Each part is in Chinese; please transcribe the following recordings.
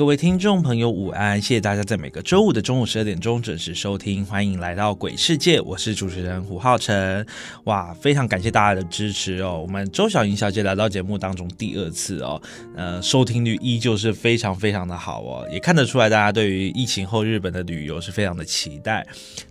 各位听众朋友，午安！谢谢大家在每个周五的中午十二点钟准时收听，欢迎来到鬼世界，我是主持人胡浩辰。哇，非常感谢大家的支持哦！我们周小莹小姐来到节目当中第二次哦，呃，收听率依旧是非常非常的好哦，也看得出来大家对于疫情后日本的旅游是非常的期待。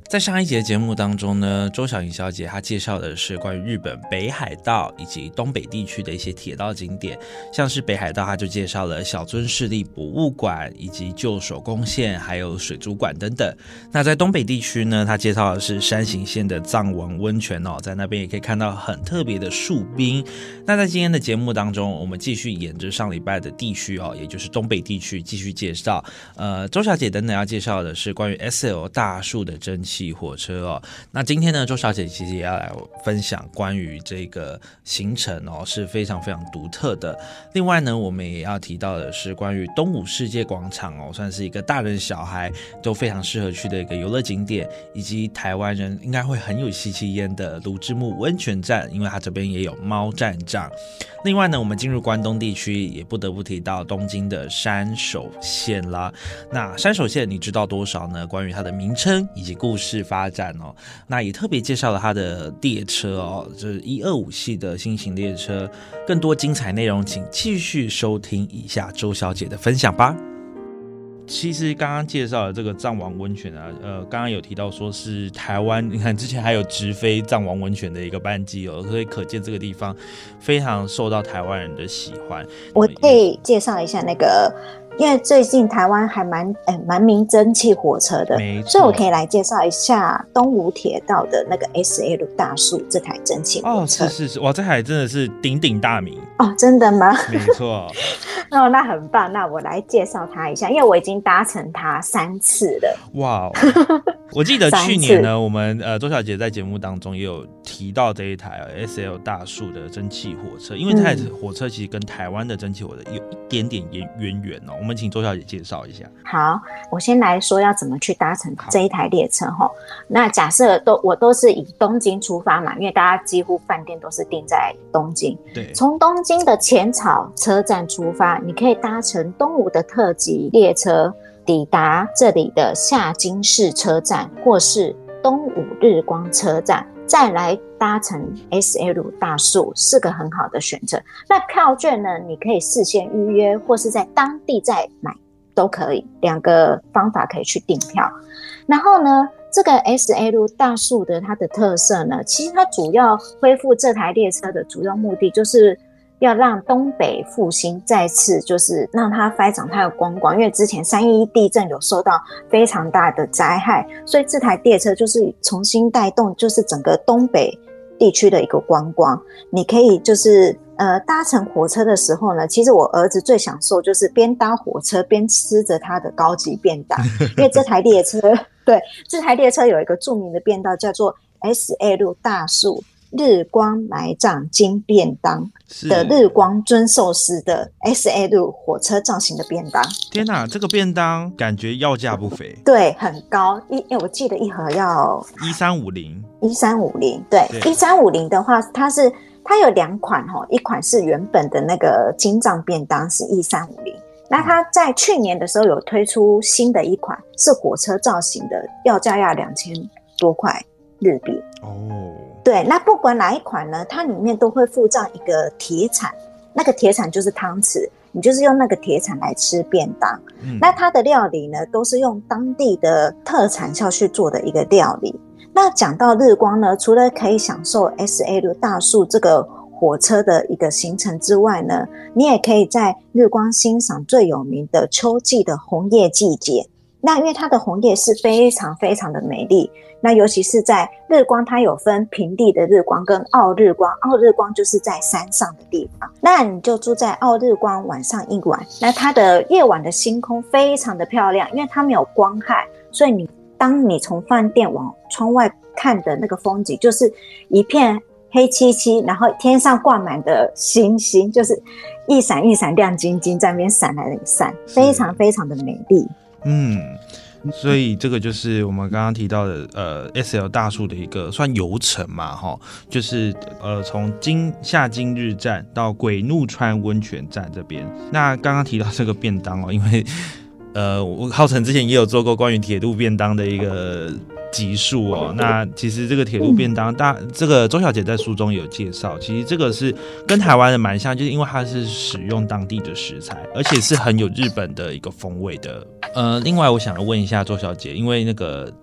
在上一节节目当中呢，周小莹小姐她介绍的是关于日本北海道以及东北地区的一些铁道景点，像是北海道，她就介绍了小樽市立博物馆以及旧手工线，还有水族馆等等。那在东北地区呢，她介绍的是山形县的藏王温泉哦，在那边也可以看到很特别的树冰。那在今天的节目当中，我们继续沿着上礼拜的地区哦，也就是东北地区继续介绍。呃，周小姐等等要介绍的是关于 S L 大树的蒸汽。火车哦，那今天呢，周小姐其实也要来分享关于这个行程哦，是非常非常独特的。另外呢，我们也要提到的是关于东武世界广场哦，算是一个大人小孩都非常适合去的一个游乐景点，以及台湾人应该会很有吸气烟的卢之木温泉站，因为它这边也有猫站长。另外呢，我们进入关东地区，也不得不提到东京的山手线啦。那山手线你知道多少呢？关于它的名称以及故事发展哦，那也特别介绍了它的列车哦，就是一二五系的新型列车。更多精彩内容，请继续收听以下周小姐的分享吧。其实刚刚介绍的这个藏王温泉啊，呃，刚刚有提到说是台湾，你看之前还有直飞藏王温泉的一个班机哦，所以可见这个地方非常受到台湾人的喜欢。我可以介绍一下那个。因为最近台湾还蛮哎蛮名蒸汽火车的，所以我可以来介绍一下东吴铁道的那个 S L 大树这台蒸汽火车。哦，是是是，哇，这台真的是鼎鼎大名哦，真的吗？没错。哦，那很棒，那我来介绍它一下，因为我已经搭乘它三次了。哇，我记得去年呢，我们呃周小姐在节目当中也有提到这一台 S L 大树的蒸汽火车，因为这台火车其实跟台湾的蒸汽火车有一点点渊渊源哦。我们请周小姐介绍一下。好，我先来说要怎么去搭乘这一台列车哈。那假设都我都是以东京出发嘛，因为大家几乎饭店都是定在东京。对。从东京的浅草车站出发，你可以搭乘东武的特急列车抵达这里的下京市车站，或是东武日光车站。再来搭乘 S L 大树是个很好的选择。那票券呢？你可以事先预约，或是在当地再买都可以。两个方法可以去订票。然后呢，这个 S L 大树的它的特色呢，其实它主要恢复这台列车的主要目的就是。要让东北复兴再次就是让它发展它的观光，因为之前三一地震有受到非常大的灾害，所以这台列车就是重新带动，就是整个东北地区的一个观光。你可以就是呃搭乘火车的时候呢，其实我儿子最享受就是边搭火车边吃着他的高级便当，因为这台列车对这台列车有一个著名的便当叫做 S L 大树。日光埋葬金便当的日光尊寿司的 S L 火车造型的便当，天哪，这个便当感觉要价不菲，对，很高一，我记得一盒要一三五零，一三五零，对，一三五零的话，它是它有两款哈，一款是原本的那个金藏便当是一三五零，那它在去年的时候有推出新的一款是火车造型的，要价要两千多块日币哦。对，那不管哪一款呢，它里面都会附上一个铁铲，那个铁铲就是汤匙，你就是用那个铁铲来吃便当。那它的料理呢，都是用当地的特产下去做的一个料理。那讲到日光呢，除了可以享受 S L 大树这个火车的一个行程之外呢，你也可以在日光欣赏最有名的秋季的红叶季节。那因为它的红叶是非常非常的美丽，那尤其是在日光，它有分平地的日光跟奥日光，奥日光就是在山上的地方，那你就住在奥日光晚上一晚，那它的夜晚的星空非常的漂亮，因为它没有光害，所以你当你从饭店往窗外看的那个风景，就是一片黑漆漆，然后天上挂满的星星，就是一闪一闪亮晶晶在那边闪来闪，非常非常的美丽。嗯所以这个就是我们刚刚提到的，呃，S L 大树的一个算游程嘛，哈，就是呃，从今夏今日站到鬼怒川温泉站这边。那刚刚提到这个便当哦，因为呃，我浩辰之前也有做过关于铁路便当的一个。集数哦，那其实这个铁路便当，大这个周小姐在书中有介绍，其实这个是跟台湾的蛮像，就是因为它是使用当地的食材，而且是很有日本的一个风味的。呃，另外我想要问一下周小姐，因为那个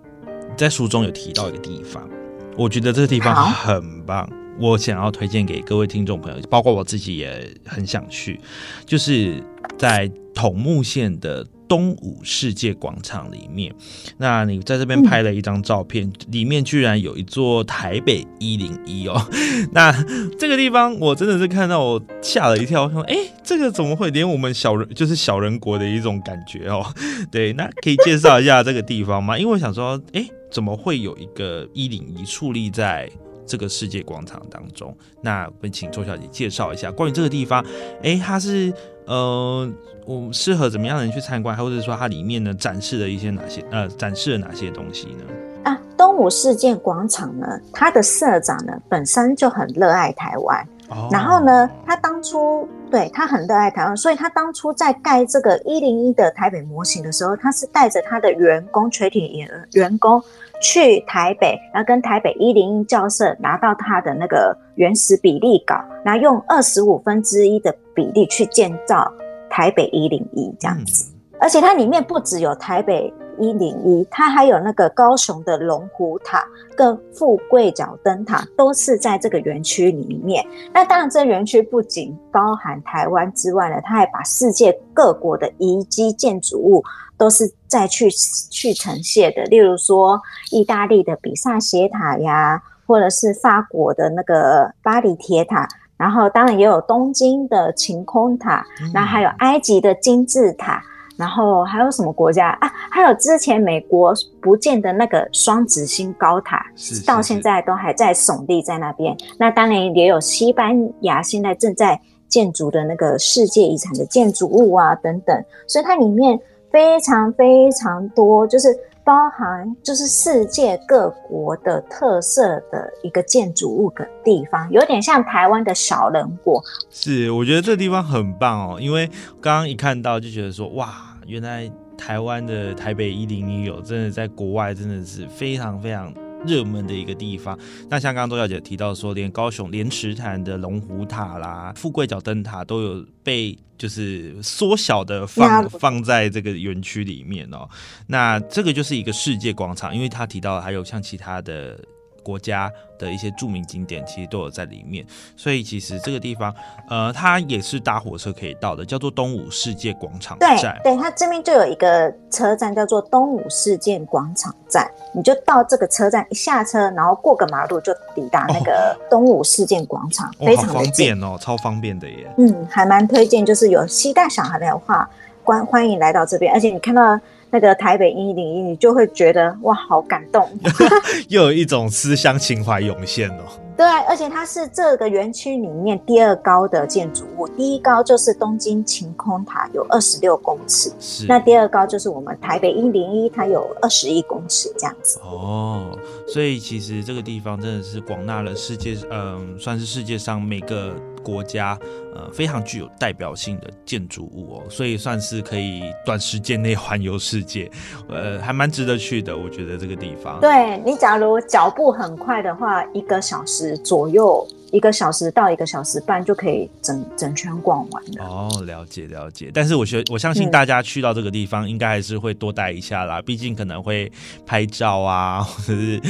在书中有提到一个地方，我觉得这个地方很棒，我想要推荐给各位听众朋友，包括我自己也很想去，就是在桐木县的。东武世界广场里面，那你在这边拍了一张照片，里面居然有一座台北一零一哦。那这个地方我真的是看到我吓了一跳，说：“哎，这个怎么会连我们小人就是小人国的一种感觉哦？” 对，那可以介绍一下这个地方吗？因为我想说，哎，怎么会有一个一零一矗立在这个世界广场当中？那我们请周小姐介绍一下关于这个地方。哎，它是。呃，我适合怎么样的人去参观，或者说它里面呢展示了一些哪些呃展示了哪些东西呢？啊，东武世界广场呢，它的社长呢本身就很热爱台湾，然后呢，他当初对他很热爱台湾，所以他当初在盖这个一零一的台北模型的时候，他是带着他的员工垂体员员工去台北，然后跟台北一零一教社拿到他的那个原始比例稿，然后用二十五分之一的。比例去建造台北一零一这样子，而且它里面不只有台北一零一，它还有那个高雄的龙虎塔跟富贵角灯塔，都是在这个园区里面。那当然，这园区不仅包含台湾之外呢，它还把世界各国的遗迹建筑物都是再去去呈现的。例如说，意大利的比萨斜塔呀，或者是法国的那个巴黎铁塔。然后当然也有东京的晴空塔，那还有埃及的金字塔，然后还有什么国家啊？还有之前美国不见的那个双子星高塔，到现在都还在耸立在那边。那当然也有西班牙现在正在建筑的那个世界遗产的建筑物啊等等，所以它里面非常非常多，就是。包含就是世界各国的特色的一个建筑物的地方，有点像台湾的小人国。是，我觉得这地方很棒哦，因为刚刚一看到就觉得说，哇，原来台湾的台北一零一有，真的在国外真的是非常非常。热门的一个地方，那像刚刚周小姐提到说，连高雄莲池潭的龙虎塔啦、富贵角灯塔都有被就是缩小的放放在这个园区里面哦。那这个就是一个世界广场，因为他提到还有像其他的。国家的一些著名景点其实都有在里面，所以其实这个地方，呃，它也是搭火车可以到的，叫做东武世界广场站。对，它这边就有一个车站叫做东武世界广场站，你就到这个车站一下车，然后过个马路就抵达那个东武世界广场，非常方便哦，超方便的耶。嗯，还蛮推荐，就是有携带小孩的话，欢欢迎来到这边，而且你看到。那个台北一零一，你就会觉得哇，好感动，又有一种思乡情怀涌现哦。对，而且它是这个园区里面第二高的建筑物，第一高就是东京晴空塔，有二十六公尺。是。那第二高就是我们台北一零一，它有二十一公尺这样子。哦，所以其实这个地方真的是广纳了世界，嗯，算是世界上每个。国家呃非常具有代表性的建筑物哦，所以算是可以短时间内环游世界，呃，还蛮值得去的。我觉得这个地方，对你假如脚步很快的话，一个小时左右。一个小时到一个小时半就可以整整圈逛完了。哦，了解了解。但是我觉我相信大家去到这个地方，应该还是会多待一下啦。毕竟可能会拍照啊，或者是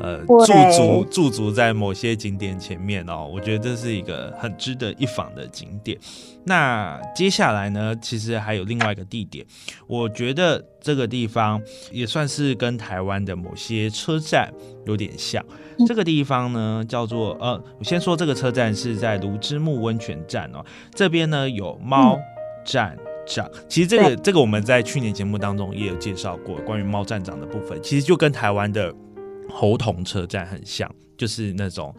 呃驻足驻足在某些景点前面哦。我觉得这是一个很值得一访的景点。那接下来呢，其实还有另外一个地点，我觉得这个地方也算是跟台湾的某些车站有点像。这个地方呢，叫做呃，我先说这个车站是在卢之木温泉站哦。这边呢有猫站长，其实这个这个我们在去年节目当中也有介绍过关于猫站长的部分，其实就跟台湾的猴童车站很像。就是那种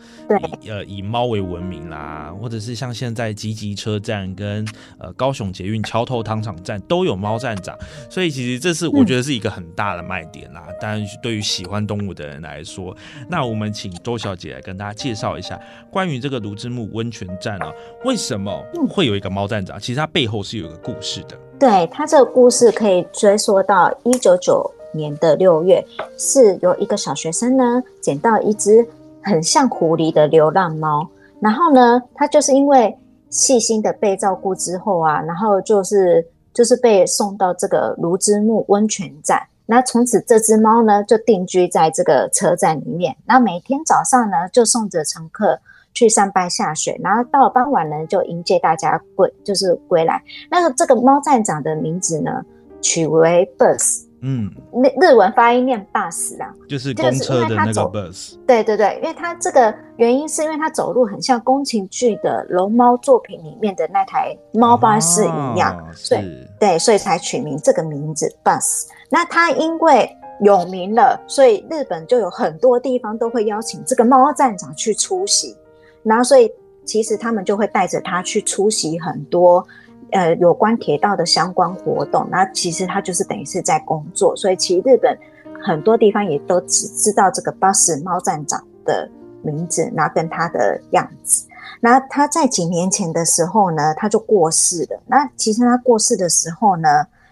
以呃以猫为闻名啦，或者是像现在吉吉车站跟呃高雄捷运桥头糖厂站都有猫站长，所以其实这是我觉得是一个很大的卖点啦。当然，对于喜欢动物的人来说，那我们请周小姐来跟大家介绍一下关于这个卢之木温泉站啊，为什么会有一个猫站长？其实它背后是有一个故事的。对它这个故事可以追溯到一九九年的六月，是由一个小学生呢捡到一只。很像狐狸的流浪猫，然后呢，它就是因为细心的被照顾之后啊，然后就是就是被送到这个卢之木温泉站。那从此这只猫呢就定居在这个车站里面。那每天早上呢就送着乘客去上班下水，然后到了傍晚呢就迎接大家归就是归来。那这个猫站长的名字呢取为 Bus。嗯，日日文发音念 bus 啊，就是公车的那个 bus。对对对，因为它这个原因是因为它走路很像宫崎骏的龙猫作品里面的那台猫巴士一样，所以对，所以才取名这个名字 bus。那它因为有名了，所以日本就有很多地方都会邀请这个猫站长去出席，然后所以其实他们就会带着他去出席很多。呃，有关铁道的相关活动，那其实他就是等于是在工作，所以其实日本很多地方也都只知道这个巴士猫站长的名字，然后跟他的样子。那他在几年前的时候呢，他就过世了。那其实他过世的时候呢，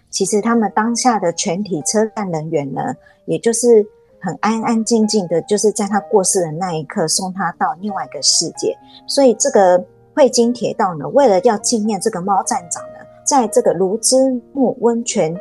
其实他们当下的全体车站人员呢，也就是很安安静静的，就是在他过世的那一刻送他到另外一个世界。所以这个。汇金铁道呢，为了要纪念这个猫站长呢，在这个卢之木温泉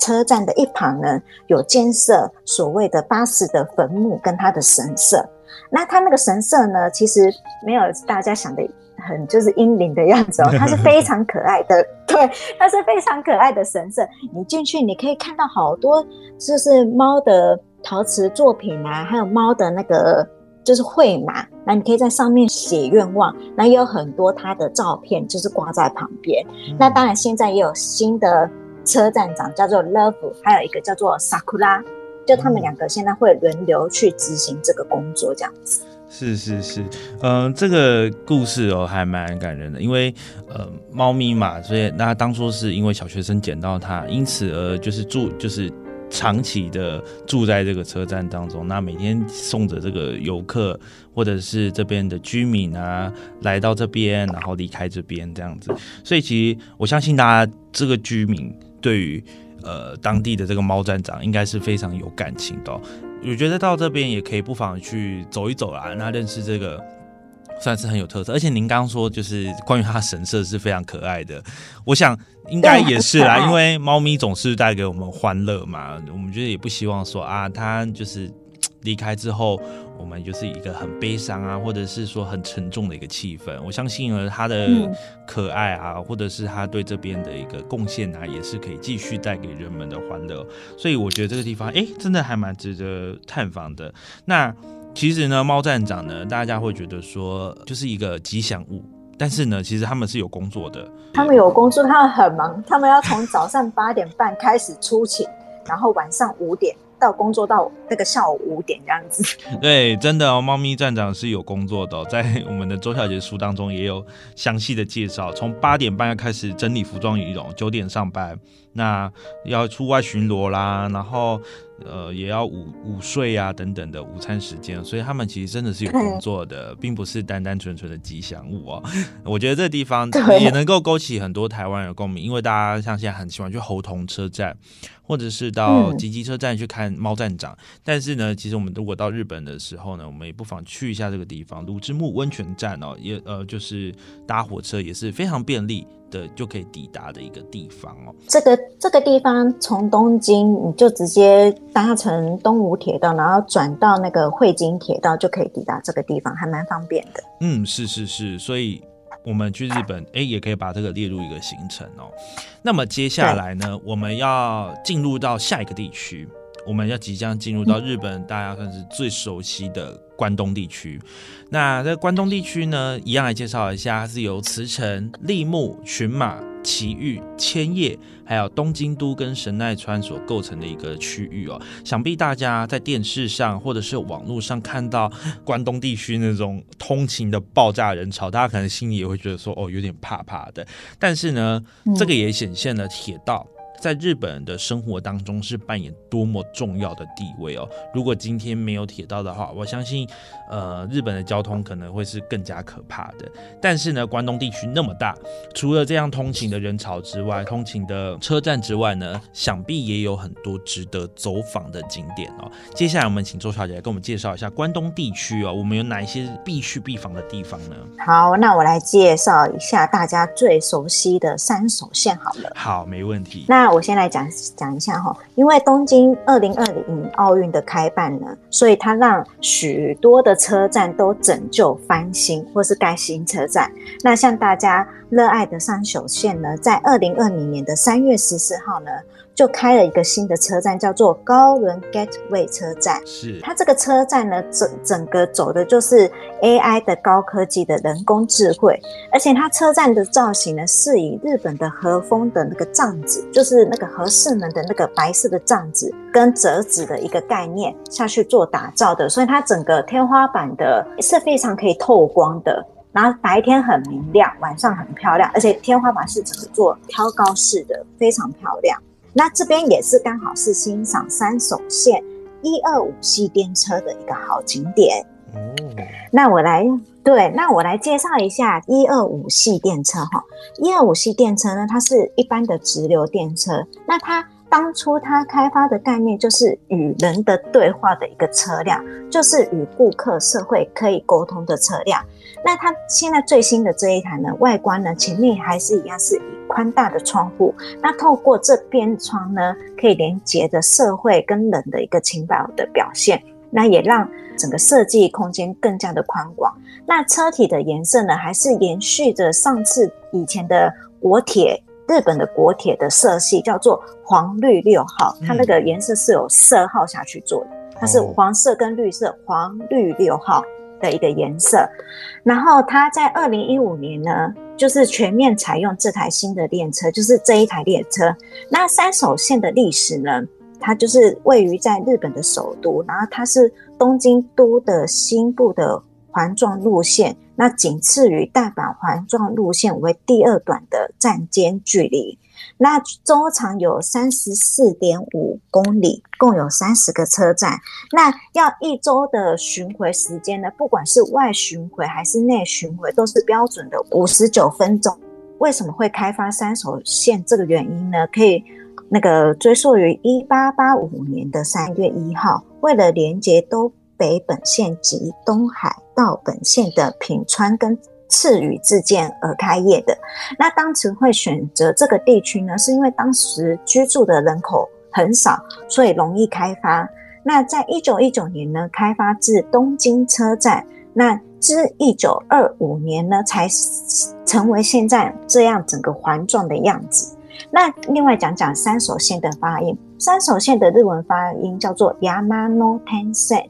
车站的一旁呢，有建设所谓的巴士的坟墓跟他的神社。那他那个神社呢，其实没有大家想的很就是阴灵的样子哦，它是非常可爱的，对，它是非常可爱的神社。你进去，你可以看到好多就是猫的陶瓷作品啊，还有猫的那个。就是会嘛，那你可以在上面写愿望，那也有很多他的照片，就是挂在旁边。那当然，现在也有新的车站长叫做 Love，还有一个叫做 Sakura，就他们两个现在会轮流去执行这个工作，这样子。是是是，嗯，这个故事哦还蛮感人的，因为呃猫咪嘛，所以那当初是因为小学生捡到它，因此而就是住就是。长期的住在这个车站当中，那每天送着这个游客或者是这边的居民啊，来到这边，然后离开这边这样子。所以其实我相信大家这个居民对于呃当地的这个猫站长应该是非常有感情的。我觉得到这边也可以不妨去走一走啦，那认识这个。算是很有特色，而且您刚刚说就是关于它神色是非常可爱的，我想应该也是啦，因为猫咪总是带给我们欢乐嘛，我们觉得也不希望说啊，它就是离开之后，我们就是一个很悲伤啊，或者是说很沉重的一个气氛。我相信呢，它的可爱啊，或者是它对这边的一个贡献啊，也是可以继续带给人们的欢乐。所以我觉得这个地方哎，真的还蛮值得探访的。那。其实呢，猫站长呢，大家会觉得说就是一个吉祥物，但是呢，其实他们是有工作的。他们有工作，他们很忙，他们要从早上八点半开始出勤，然后晚上五点到工作到那个下午五点这样子。对，真的哦，猫咪站长是有工作的，在我们的周小姐书当中也有详细的介绍，从八点半要开始整理服装仪容，九点上班，那要出外巡逻啦，然后。呃，也要午午睡啊等等的午餐时间，所以他们其实真的是有工作的，并不是单单纯纯的吉祥物哦。我觉得这地方也能够勾起很多台湾人的共鸣，因为大家像现在很喜欢去猴童车站，或者是到嗯吉吉车站去看猫站长。但是呢，其实我们如果到日本的时候呢，我们也不妨去一下这个地方——鲁之木温泉站哦，也呃就是搭火车也是非常便利的，就可以抵达的一个地方哦。这个这个地方从东京你就直接搭乘东武铁道，然后转到那个汇金铁道就可以抵达这个地方，还蛮方便的。嗯，是是是，所以我们去日本，哎，也可以把这个列入一个行程哦。那么接下来呢，我们要进入到下一个地区，我们要即将进入到日本，大家算是最熟悉的关东地区。那在关东地区呢，一样来介绍一下，它是由茨城、立木、群马、埼玉、千叶，还有东京都跟神奈川所构成的一个区域哦。想必大家在电视上或者是网络上看到关东地区那种通勤的爆炸人潮，大家可能心里也会觉得说，哦，有点怕怕的。但是呢，这个也显现了铁道。在日本人的生活当中是扮演多么重要的地位哦！如果今天没有铁道的话，我相信，呃，日本的交通可能会是更加可怕的。但是呢，关东地区那么大，除了这样通勤的人潮之外，通勤的车站之外呢，想必也有很多值得走访的景点哦。接下来我们请周小姐来跟我们介绍一下关东地区哦，我们有哪一些必去必访的地方呢？好，那我来介绍一下大家最熟悉的三手线好了。好，没问题。那我先来讲讲一下哈，因为东京二零二零奥运的开办呢，所以它让许多的车站都拯救翻新或是盖新车站。那像大家热爱的三手线呢，在二零二零年的三月十四号呢，就开了一个新的车站，叫做高轮 Gateway 车站。是它这个车站呢，整整个走的就是 AI 的高科技的人工智慧，而且它车站的造型呢，是以日本的和风的那个帐子，就是那个和室门的那个白色的帐子跟折纸的一个概念下去做打造的，所以它整个天花板的是非常可以透光的。然后白天很明亮，晚上很漂亮，而且天花板是整个做挑高式的，非常漂亮。那这边也是刚好是欣赏三手线一二五系电车的一个好景点。嗯，那我来对，那我来介绍一下一二五系电车哈。一二五系电车呢，它是一般的直流电车。那它当初它开发的概念就是与人的对话的一个车辆，就是与顾客社会可以沟通的车辆。那它现在最新的这一台呢，外观呢前面还是一样是以宽大的窗户，那透过这边窗呢，可以连接着社会跟人的一个情感的表现。那也让整个设计空间更加的宽广。那车体的颜色呢，还是延续着上次以前的国铁，日本的国铁的色系，叫做黄绿六号。它那个颜色是有色号下去做的，它是哦黄色跟绿色，黄绿六号的一个颜色。然后它在二零一五年呢，就是全面采用这台新的列车，就是这一台列车。那三手线的历史呢？它就是位于在日本的首都，然后它是东京都的新部的环状路线，那仅次于大阪环状路线为第二短的站间距离。那周长有三十四点五公里，共有三十个车站。那要一周的巡回时间呢，不管是外巡回还是内巡回，都是标准的五十九分钟。为什么会开发三手线？这个原因呢，可以。那个追溯于一八八五年的三月一号，为了连接都北本线及东海道本线的品川跟赤羽之间而开业的。那当时会选择这个地区呢，是因为当时居住的人口很少，所以容易开发。那在一九一九年呢，开发至东京车站。那至一九二五年呢，才成为现在这样整个环状的样子。那另外讲讲三手线的发音，三手线的日文发音叫做 Yamano Tensen。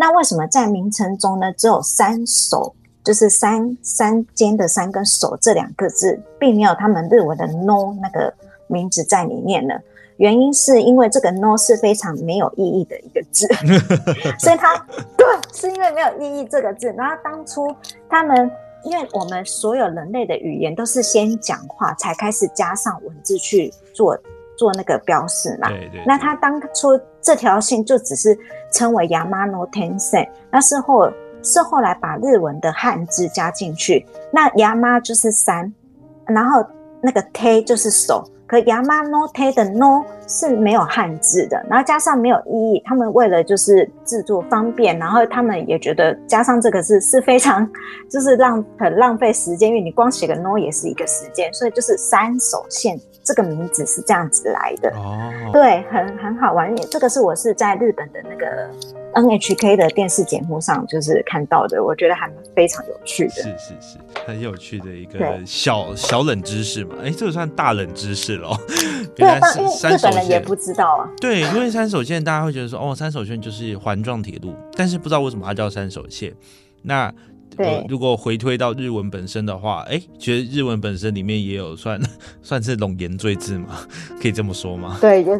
那为什么在名称中呢只有三首，就是三三间的三跟手这两个字，并没有他们日文的 no 那个名字在里面呢？原因是因为这个 no 是非常没有意义的一个字，所以它对是因为没有意义这个字。然后当初他们。因为我们所有人类的语言都是先讲话，才开始加上文字去做做那个标示嘛。对对。那他当初这条线就只是称为 Yamano Tensen，那是后是后来把日文的汉字加进去。那 Yama 就是山，然后那个 Te 就是手。可 Yamano Te 的 No 是没有汉字的，然后加上没有意义。他们为了就是制作方便，然后他们也觉得加上这个字是非常 就是浪很浪费时间，因为你光写个 No 也是一个时间，所以就是三手线这个名字是这样子来的。哦，对，很很好玩。这个是我是在日本的那个 NHK 的电视节目上就是看到的，我觉得还非常有趣的。是是是，很有趣的一个小小冷知识嘛。哎，这个算大冷知识。对，因为日本人也不知道啊。对，因为三手线大家会觉得说，哦，三手线就是环状铁路，但是不知道为什么它叫三手线。那对，如果回推到日文本身的话，哎，觉得日文本身里面也有算 算是龙颜赘字嘛，可以这么说吗？对，就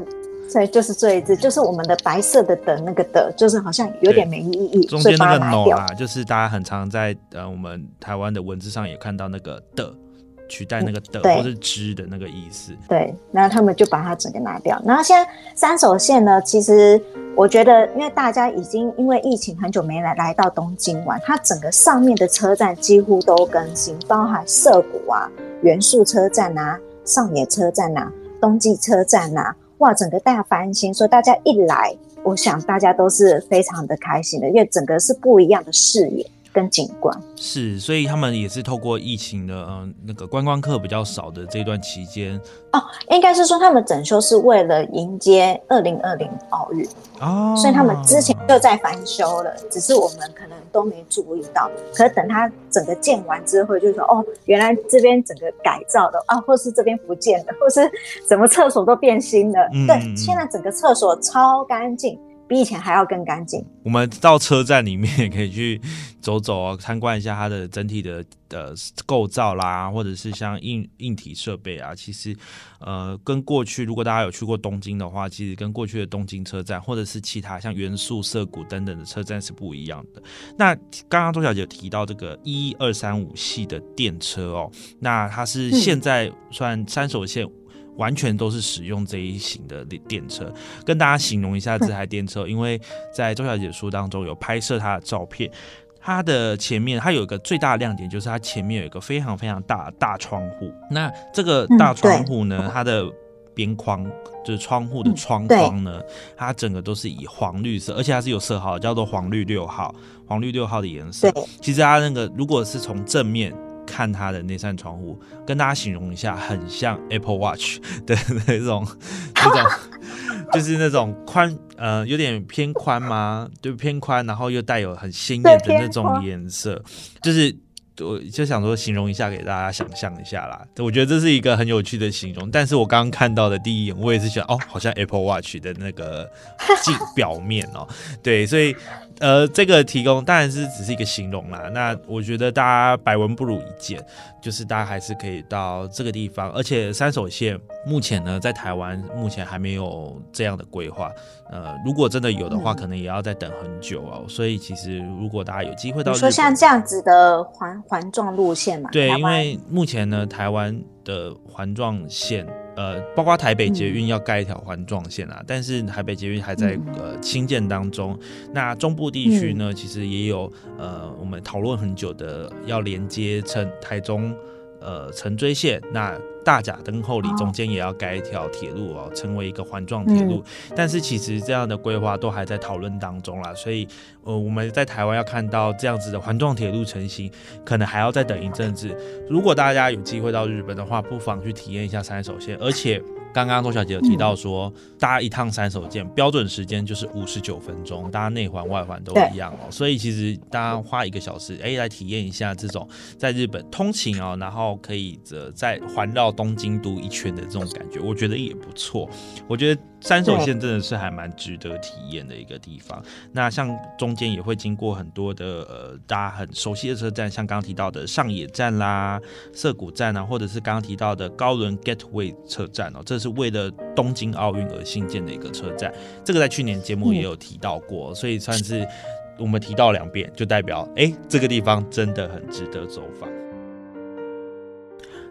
所以就是这一字，就是我们的白色的的那个的，就是好像有点没意义。中间那个 no 啊，就是大家很常在呃我们台湾的文字上也看到那个的。取代那个的或是之的那个意思，对，然后他们就把它整个拿掉。然后现在三手线呢，其实我觉得，因为大家已经因为疫情很久没来来到东京玩，它整个上面的车站几乎都更新，包含涩谷啊、元素车站啊、上野车站啊、冬季车站啊，哇，整个大翻新，所以大家一来，我想大家都是非常的开心的，因为整个是不一样的视野。跟景观是，所以他们也是透过疫情的，嗯，那个观光客比较少的这段期间哦，应该是说他们整修是为了迎接二零二零奥运哦，所以他们之前就在翻修了，只是我们可能都没注意到。可是等他整个建完之后，就说哦，原来这边整个改造的啊，或是这边不见了，或是什么厕所都变新了，对，现在整个厕所超干净。比以前还要更干净。我们到车站里面也 可以去走走啊，参观一下它的整体的呃构造啦，或者是像硬硬体设备啊。其实，呃，跟过去如果大家有去过东京的话，其实跟过去的东京车站或者是其他像元素涩谷等等的车站是不一样的。那刚刚周小姐提到这个一二三五系的电车哦，那它是现在算三手线。完全都是使用这一型的电电车，跟大家形容一下这台电车，因为在周小姐书当中有拍摄她的照片，它的前面它有一个最大的亮点，就是它前面有一个非常非常大的大窗户。那这个大窗户呢，它的边框就是窗户的窗框呢，它整个都是以黄绿色，而且它是有色号，叫做黄绿六号，黄绿六号的颜色。其实它那个如果是从正面。看它的那扇窗户，跟大家形容一下，很像 Apple Watch 的那种，那种就是那种宽，呃，有点偏宽吗？就偏宽，然后又带有很鲜艳的那种颜色，就是我就想说形容一下给大家想象一下啦。我觉得这是一个很有趣的形容，但是我刚刚看到的第一眼，我也是觉得哦，好像 Apple Watch 的那个镜 表面哦，对，所以。呃，这个提供当然是只是一个形容啦。那我觉得大家百闻不如一见，就是大家还是可以到这个地方。而且三手线目前呢，在台湾目前还没有这样的规划。呃，如果真的有的话，可能也要再等很久哦。所以其实如果大家有机会到，说像这样子的环环状路线嘛，对，因为目前呢，台湾的环状线。呃，包括台北捷运要盖一条环状线啊，但是台北捷运还在呃新建当中。那中部地区呢，其实也有呃我们讨论很久的要连接成台中。呃，城追线那大甲灯后里中间也要盖一条铁路哦，成为一个环状铁路。但是其实这样的规划都还在讨论当中啦，所以呃，我们在台湾要看到这样子的环状铁路成型，可能还要再等一阵子。如果大家有机会到日本的话，不妨去体验一下三手线，而且。刚刚周小姐有提到说，搭一趟三手线标准时间就是五十九分钟，大家内环外环都一样哦。所以其实大家花一个小时，哎，来体验一下这种在日本通勤哦，然后可以呃在环绕东京都一圈的这种感觉，我觉得也不错。我觉得。三手线真的是还蛮值得体验的一个地方。那像中间也会经过很多的呃大家很熟悉的车站，像刚刚提到的上野站啦、涩谷站啊，或者是刚刚提到的高轮 Gateway 车站哦，这是为了东京奥运而新建的一个车站。这个在去年节目也有提到过，所以算是我们提到两遍，就代表哎这个地方真的很值得走访。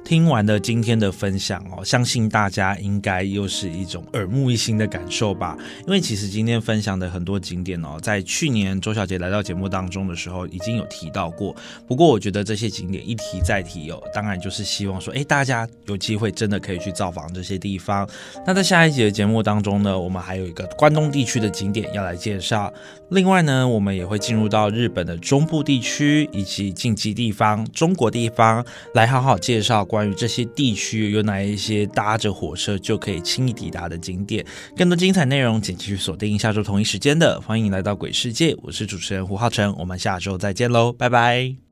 听完了今天的分享哦，相信大家应该又是一种耳目一新的感受吧。因为其实今天分享的很多景点哦，在去年周小姐来到节目当中的时候，已经有提到过。不过我觉得这些景点一提再提哦，当然就是希望说，哎，大家有机会真的可以去造访这些地方。那在下一集的节目当中呢，我们还有一个关东地区的景点要来介绍。另外呢，我们也会进入到日本的中部地区以及近畿地方、中国地方，来好好介绍关于这些地区有哪一些搭着火车就可以轻易抵达的景点。更多精彩内容，请继续锁定下周同一时间的《欢迎来到鬼世界》，我是主持人胡浩辰，我们下周再见喽，拜拜。